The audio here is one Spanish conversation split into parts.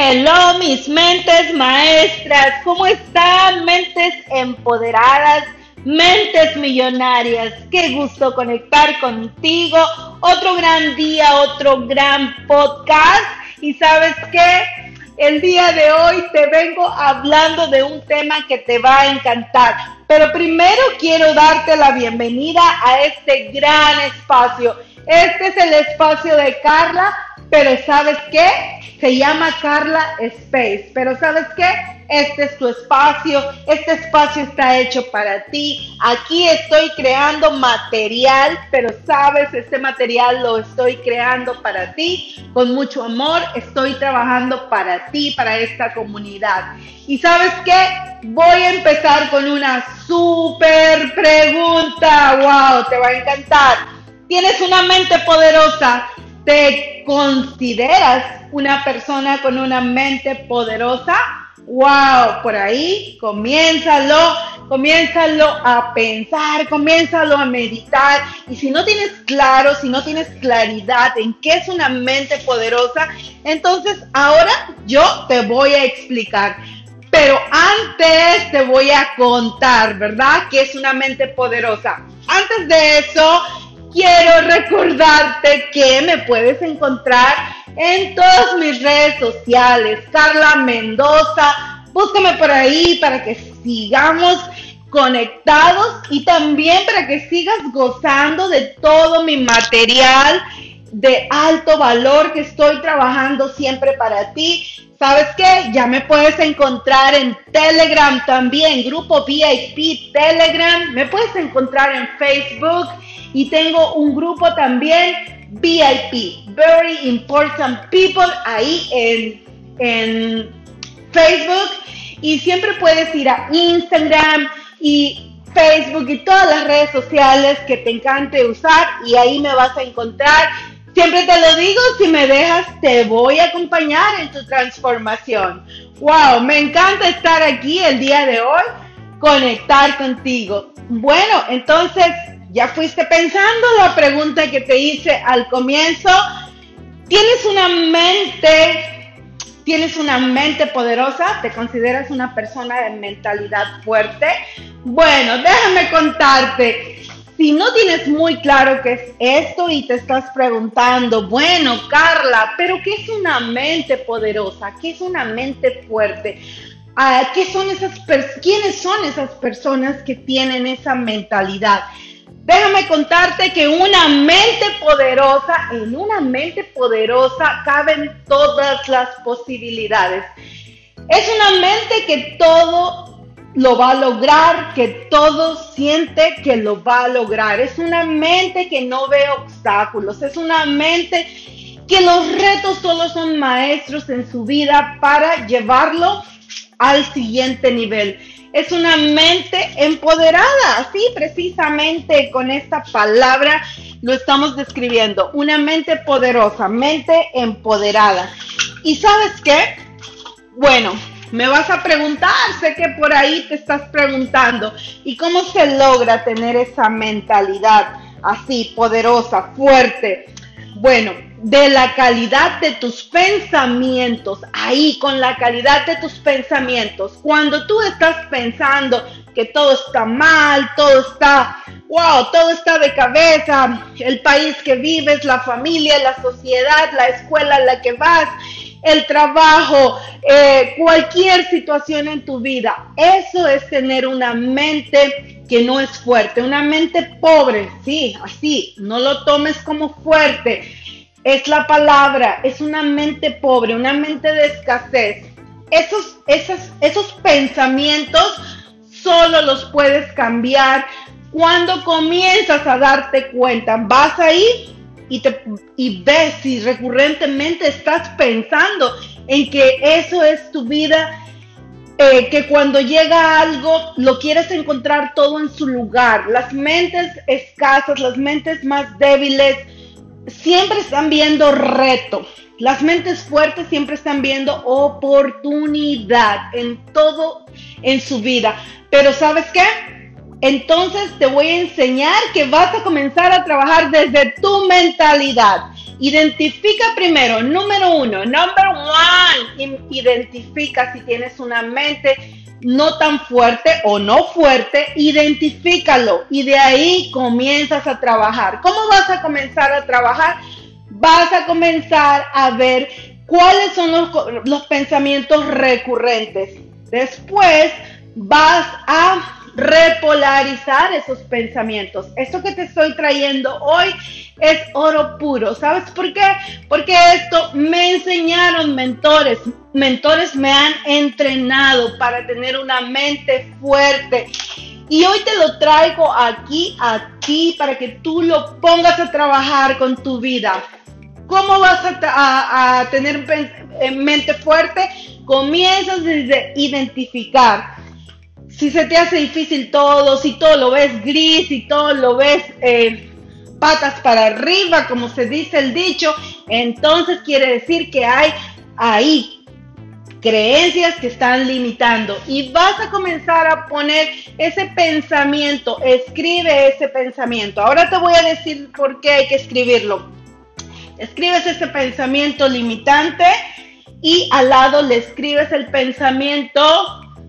Hello, mis mentes maestras. ¿Cómo están? Mentes empoderadas, mentes millonarias. Qué gusto conectar contigo. Otro gran día, otro gran podcast. Y sabes qué? El día de hoy te vengo hablando de un tema que te va a encantar. Pero primero quiero darte la bienvenida a este gran espacio. Este es el espacio de Carla, pero ¿sabes qué? Se llama Carla Space, pero ¿sabes qué? Este es tu espacio, este espacio está hecho para ti. Aquí estoy creando material, pero sabes, este material lo estoy creando para ti con mucho amor. Estoy trabajando para ti, para esta comunidad. Y sabes qué? Voy a empezar con una súper pregunta. ¡Wow! Te va a encantar. Tienes una mente poderosa. ¿Te consideras una persona con una mente poderosa? Wow, por ahí, comiénzalo, comiénzalo a pensar, comiénzalo a meditar. Y si no tienes claro, si no tienes claridad en qué es una mente poderosa, entonces ahora yo te voy a explicar. Pero antes te voy a contar, ¿verdad? ¿Qué es una mente poderosa? Antes de eso, quiero recordarte que me puedes encontrar en todas mis redes sociales. Carla Mendoza, búscame por ahí para que sigamos conectados y también para que sigas gozando de todo mi material de alto valor que estoy trabajando siempre para ti. ¿Sabes qué? Ya me puedes encontrar en Telegram también, grupo VIP Telegram. Me puedes encontrar en Facebook y tengo un grupo también VIP, Very Important People, ahí en, en Facebook. Y siempre puedes ir a Instagram y Facebook y todas las redes sociales que te encante usar y ahí me vas a encontrar. Siempre te lo digo, si me dejas, te voy a acompañar en tu transformación. Wow, me encanta estar aquí el día de hoy, conectar contigo. Bueno, entonces ya fuiste pensando la pregunta que te hice al comienzo. ¿Tienes una mente, tienes una mente poderosa? ¿Te consideras una persona de mentalidad fuerte? Bueno, déjame contarte. Si no tienes muy claro qué es esto y te estás preguntando, bueno, Carla, pero ¿qué es una mente poderosa? ¿Qué es una mente fuerte? Ah, ¿Qué son esas ¿Quiénes son esas personas que tienen esa mentalidad? Déjame contarte que una mente poderosa, en una mente poderosa caben todas las posibilidades. Es una mente que todo lo va a lograr, que todo siente que lo va a lograr. Es una mente que no ve obstáculos. Es una mente que los retos solo son maestros en su vida para llevarlo al siguiente nivel es una mente empoderada, así precisamente con esta palabra lo estamos describiendo, una mente poderosa, mente empoderada. ¿Y sabes qué? Bueno, me vas a preguntar, sé que por ahí te estás preguntando, ¿y cómo se logra tener esa mentalidad así, poderosa, fuerte? Bueno, de la calidad de tus pensamientos, ahí con la calidad de tus pensamientos, cuando tú estás pensando que todo está mal, todo está, wow, todo está de cabeza, el país que vives, la familia, la sociedad, la escuela a la que vas, el trabajo, eh, cualquier situación en tu vida, eso es tener una mente que no es fuerte, una mente pobre, sí, así, no lo tomes como fuerte es la palabra, es una mente pobre, una mente de escasez. Esos, esos, esos pensamientos solo los puedes cambiar cuando comienzas a darte cuenta. Vas ahí y, te, y ves si recurrentemente estás pensando en que eso es tu vida, eh, que cuando llega algo lo quieres encontrar todo en su lugar. Las mentes escasas, las mentes más débiles, siempre están viendo reto. Las mentes fuertes siempre están viendo oportunidad en todo en su vida. Pero ¿sabes qué? Entonces te voy a enseñar que vas a comenzar a trabajar desde tu mentalidad. Identifica primero, número uno, number one, identifica si tienes una mente no tan fuerte o no fuerte, identifícalo y de ahí comienzas a trabajar. ¿Cómo vas a comenzar a trabajar? Vas a comenzar a ver cuáles son los, pensamientos recurrentes. Después vas a repolarizar esos pensamientos. Esto que te estoy trayendo hoy es oro puro. ¿Sabes por qué? Porque esto me enseñaron mentores. Mentores me han entrenado para tener una mente fuerte. Y hoy te lo traigo aquí a ti para que tú lo pongas a trabajar con tu vida. ¿Cómo vas a, tener mente fuerte? Comienzas desde identificar si se te hace difícil todo, si todo lo ves gris, si todo lo ves eh, patas para arriba, como se dice el dicho, entonces quiere decir que hay ahí creencias que están limitando y vas a comenzar a poner ese pensamiento, escribe ese pensamiento. Ahora te voy a decir por qué hay que escribirlo. Escribes ese pensamiento limitante y al lado le escribes el pensamiento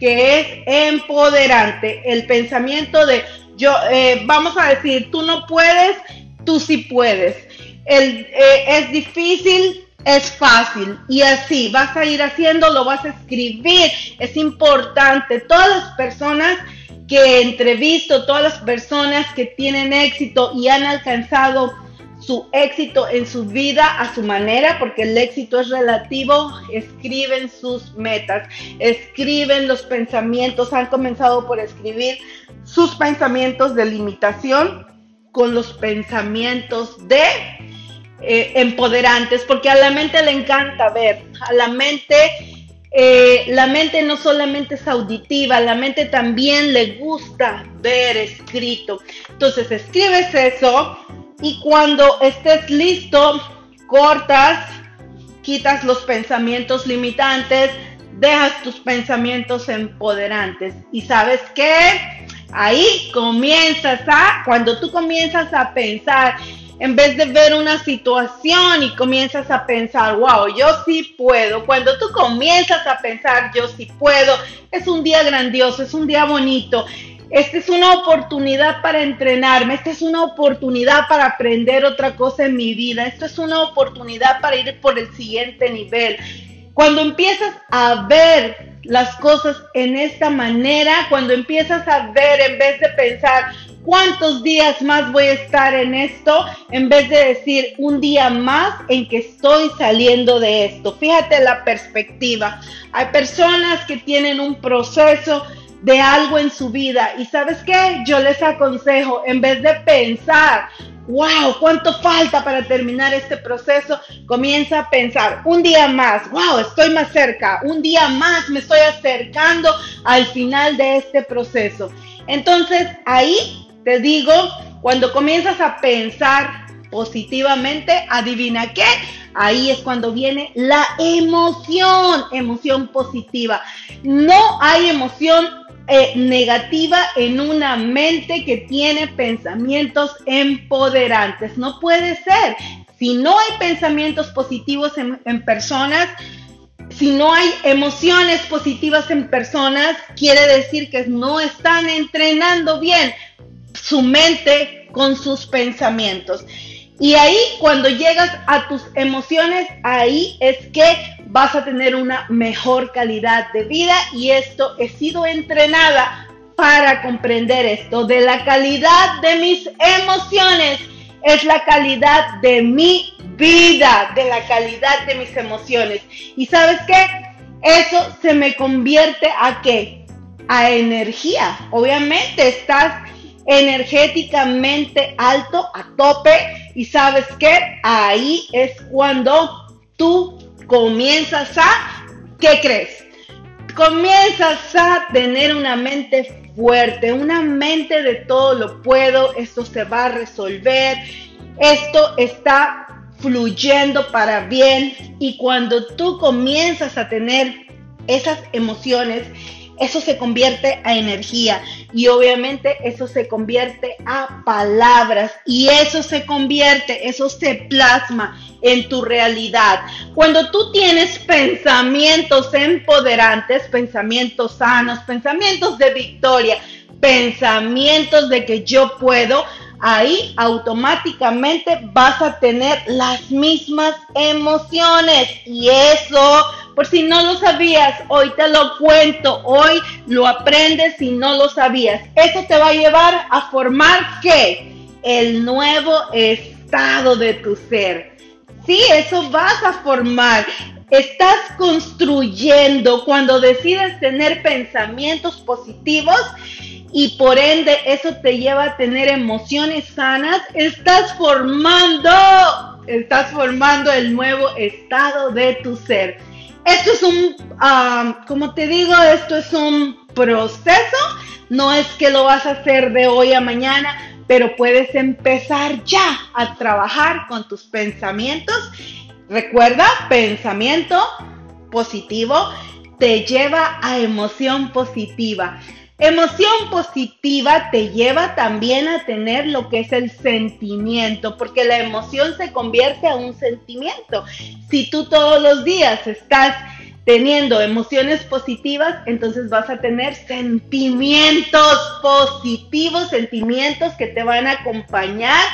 que es empoderante, el pensamiento de yo, eh, vamos a decir, tú no puedes, tú sí puedes. El, eh, es difícil, es fácil y así vas a ir haciendo, lo vas a escribir. Es importante. Todas las personas que entrevisto, todas las personas que tienen éxito y han alcanzado su éxito en su vida a su manera, porque el éxito es relativo, escriben sus metas, escriben los pensamientos, han comenzado por escribir sus pensamientos de limitación con los pensamientos de eh, empoderantes, porque a la mente le encanta ver, a la mente... Eh, la mente no solamente es auditiva, la mente también le gusta ver escrito. Entonces escribes eso, y cuando estés listo, cortas, quitas los pensamientos limitantes, dejas tus pensamientos empoderantes. ¿Y sabes qué? Ahí comienzas a, cuando tú comienzas a pensar, en vez de ver una situación y comienzas a pensar, wow, yo sí puedo. Cuando tú comienzas a pensar, yo sí puedo, es un día grandioso, es un día bonito. Esta es una oportunidad para entrenarme, esta es una oportunidad para aprender otra cosa en mi vida, esta es una oportunidad para ir por el siguiente nivel. Cuando empiezas a ver las cosas en esta manera, cuando empiezas a ver en vez de pensar cuántos días más voy a estar en esto, en vez de decir un día más en que estoy saliendo de esto. Fíjate la perspectiva. Hay personas que tienen un proceso de algo en su vida. Y sabes qué? Yo les aconsejo, en vez de pensar, wow, ¿cuánto falta para terminar este proceso? Comienza a pensar, un día más, wow, estoy más cerca, un día más me estoy acercando al final de este proceso. Entonces, ahí te digo, cuando comienzas a pensar positivamente, adivina qué, ahí es cuando viene la emoción, emoción positiva. No hay emoción eh, negativa en una mente que tiene pensamientos empoderantes. No puede ser. Si no hay pensamientos positivos en, en personas, si no hay emociones positivas en personas, quiere decir que no están entrenando bien su mente con sus pensamientos. Y ahí cuando llegas a tus emociones, ahí es que vas a tener una mejor calidad de vida y esto he sido entrenada para comprender esto. De la calidad de mis emociones es la calidad de mi vida, de la calidad de mis emociones. ¿Y sabes qué? Eso se me convierte a qué? A energía. Obviamente estás energéticamente alto, a tope, y sabes que ahí es cuando tú comienzas a, ¿qué crees? Comienzas a tener una mente fuerte, una mente de todo lo puedo, esto se va a resolver, esto está fluyendo para bien y cuando tú comienzas a tener esas emociones, eso se convierte a energía y obviamente eso se convierte a palabras y eso se convierte, eso se plasma en tu realidad. Cuando tú tienes pensamientos empoderantes, pensamientos sanos, pensamientos de victoria, pensamientos de que yo puedo, ahí automáticamente vas a tener las mismas emociones. Y eso, por si no lo sabías, hoy te lo cuento, hoy lo aprendes si no lo sabías. Eso te va a llevar a formar qué? El nuevo estado de tu ser. Sí, eso vas a formar. Estás construyendo cuando decides tener pensamientos positivos y por ende eso te lleva a tener emociones sanas, estás formando, estás formando el nuevo estado de tu ser. Esto es un, como te digo, esto es un proceso, no es que lo vas a hacer de hoy a mañana, pero puedes empezar ya a trabajar con tus pensamientos. Recuerda, pensamiento positivo te lleva a emoción positiva. Emoción positiva te lleva también a tener lo que es el sentimiento, porque la emoción se convierte a un sentimiento. Si tú todos los días estás teniendo emociones positivas, entonces vas a tener sentimientos positivos, sentimientos que te van a acompañar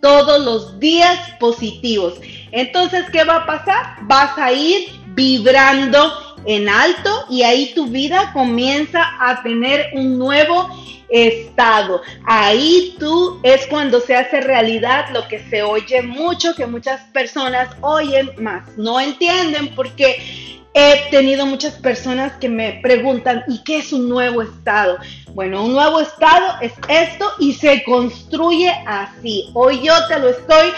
todos los días positivos. Entonces, ¿qué va a pasar? Vas a ir vibrando en alto y ahí tu vida comienza a tener un nuevo estado. Ahí tú es cuando se hace realidad lo que se oye mucho, que muchas personas oyen más, no entienden porque he tenido muchas personas que me preguntan, ¿y qué es un nuevo estado? Bueno, un nuevo estado es esto y se construye así. Hoy yo te lo estoy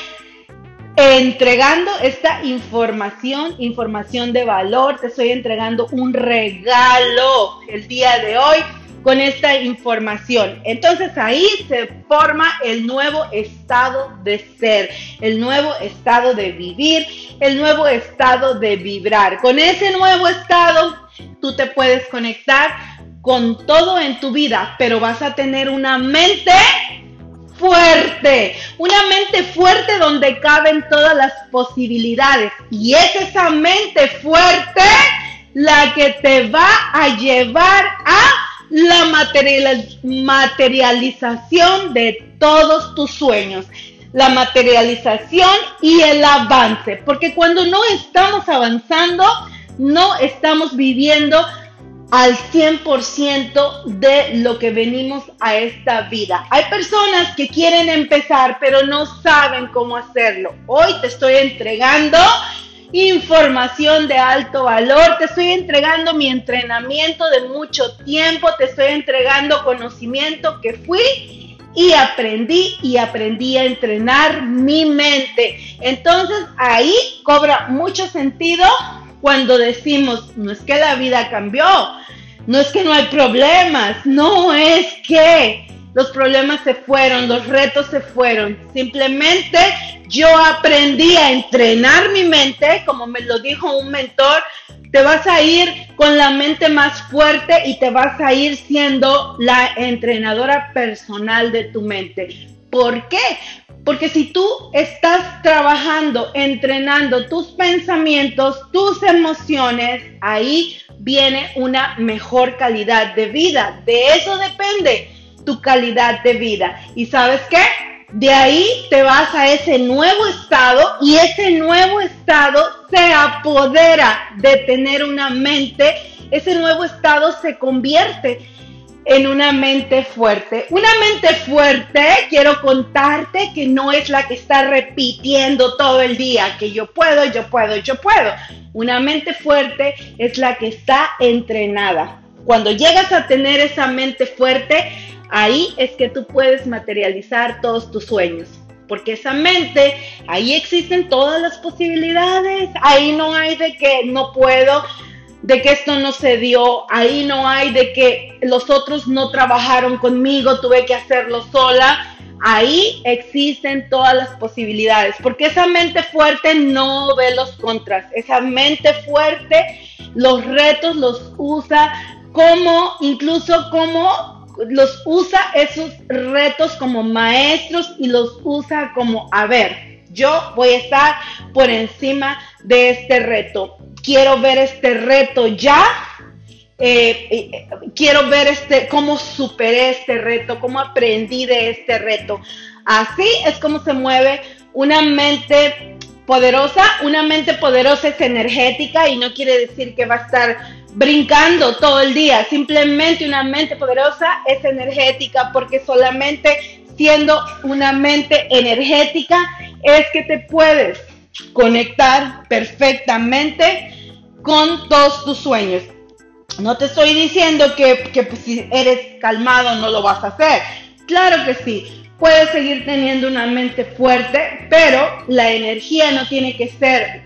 entregando esta información, información de valor. Te estoy entregando un regalo el día de hoy con esta información. Entonces ahí se forma el nuevo estado de ser, el nuevo estado de vivir, el nuevo estado de vibrar. Con ese nuevo estado tú te puedes conectar con todo en tu vida, pero vas a tener una mente fuerte, una mente fuerte donde caben todas las posibilidades. Y es esa mente fuerte la que te va a llevar a la materialización de todos tus sueños. La materialización y el avance. Porque cuando no estamos avanzando, no estamos viviendo al 100% de lo que venimos a esta vida. Hay personas que quieren empezar, pero no saben cómo hacerlo. Hoy te estoy entregando información de alto valor, te estoy entregando mi entrenamiento de mucho tiempo, te estoy entregando conocimiento que fui y aprendí y aprendí a entrenar mi mente. Entonces ahí cobra mucho sentido cuando decimos, no es que la vida cambió, no es que no hay problemas, no es que los problemas se fueron, los retos se fueron. Simplemente yo aprendí a entrenar mi mente, como me lo dijo un mentor, te vas a ir con la mente más fuerte y te vas a ir siendo la entrenadora personal de tu mente. ¿Por qué? Porque si tú estás trabajando, entrenando tus pensamientos, tus emociones, ahí viene una mejor calidad de vida. De eso depende tu calidad de vida. ¿Y sabes qué? De ahí te vas a ese nuevo estado y ese nuevo estado se apodera de tener una mente. Ese nuevo estado se convierte en una mente fuerte. Una mente fuerte, quiero contarte que no es la que está repitiendo todo el día que yo puedo, yo puedo, yo puedo. Una mente fuerte es la que está entrenada. Cuando llegas a tener esa mente fuerte, ahí es que tú puedes materializar todos tus sueños. Porque esa mente, ahí existen todas las posibilidades. Ahí no hay de que no puedo, de que esto no se dio, ahí no hay de que los otros no trabajaron conmigo, tuve que hacerlo sola. Ahí existen todas las posibilidades, porque esa mente fuerte no ve los contras, esa mente fuerte los retos los usa como, incluso como los usa esos retos como maestros y los usa como, a ver, yo voy a estar por encima de este reto. Quiero ver este reto ya. Eh, eh, quiero ver este, cómo superé este reto, cómo aprendí de este reto. Así es como se mueve una mente poderosa. Una mente poderosa es energética y no quiere decir que va a estar brincando todo el día. Simplemente una mente poderosa es energética porque solamente siendo una mente energética es que te puedes conectar perfectamente con todos tus sueños. No te estoy diciendo que, que pues, si eres calmado no lo vas a hacer. Claro que sí. Puedes seguir teniendo una mente fuerte, pero la energía no tiene que ser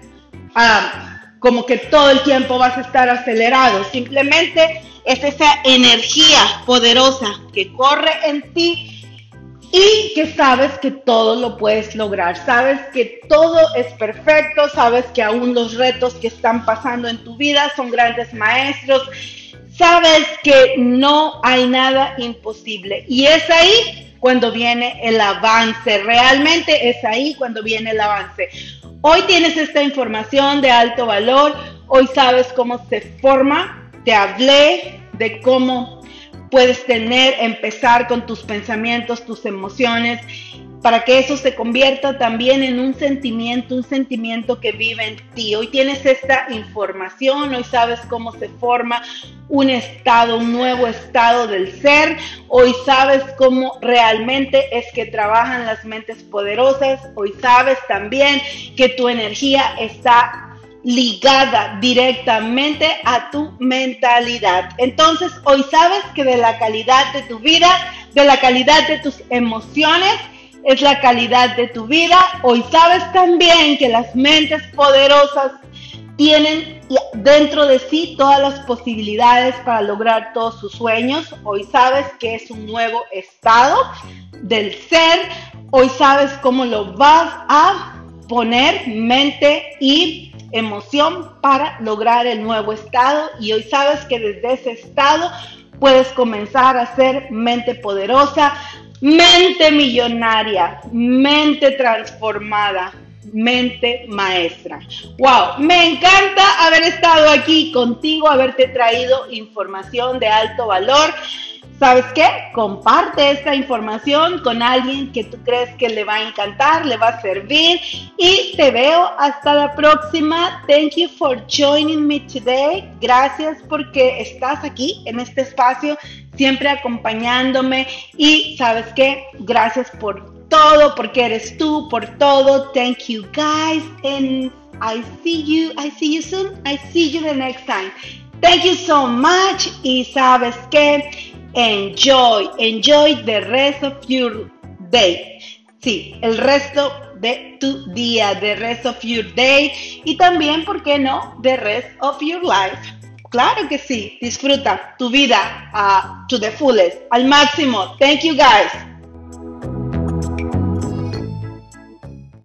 ah, como que todo el tiempo vas a estar acelerado. Simplemente es esa energía poderosa que corre en ti y que sabes que todo lo puedes lograr, sabes que todo es perfecto, sabes que aún los retos que están pasando en tu vida son grandes maestros, sabes que no hay nada imposible. Y es ahí cuando viene el avance, realmente es ahí cuando viene el avance. Hoy tienes esta información de alto valor, hoy sabes cómo se forma, te hablé de cómo puedes tener, empezar con tus pensamientos, tus emociones, para que eso se convierta también en un sentimiento, un sentimiento que vive en ti. Hoy tienes esta información, hoy sabes cómo se forma un estado, un nuevo estado del ser, hoy sabes cómo realmente es que trabajan las mentes poderosas, hoy sabes también que tu energía está ligada directamente a tu mentalidad. Entonces, hoy sabes que de la calidad de tu vida, de la calidad de tus emociones, es la calidad de tu vida. Hoy sabes también que las mentes poderosas tienen dentro de sí todas las posibilidades para lograr todos sus sueños. Hoy sabes que es un nuevo estado del ser. Hoy sabes cómo lo vas a poner mente y emoción para lograr el nuevo estado y hoy sabes que desde ese estado puedes comenzar a ser mente poderosa, mente millonaria, mente transformada, mente maestra. Wow, me encanta haber estado aquí contigo, haberte traído información de alto valor. ¿Sabes qué? Comparte esta información con alguien que tú crees que le va a encantar, le va a servir y te veo hasta la próxima. Thank you for joining me today. Gracias porque estás aquí en este espacio, siempre acompañándome y ¿sabes qué? Gracias por todo, porque eres tú, por todo. Thank you guys and I see you, I see you soon. I see you the next time. Thank you so much y sabes qué? Enjoy, enjoy the rest of your day. Sí, el resto de tu día, the rest of your day y también, ¿por qué no? The rest of your life. Claro que sí, disfruta tu vida uh, to the fullest, al máximo. Thank you guys.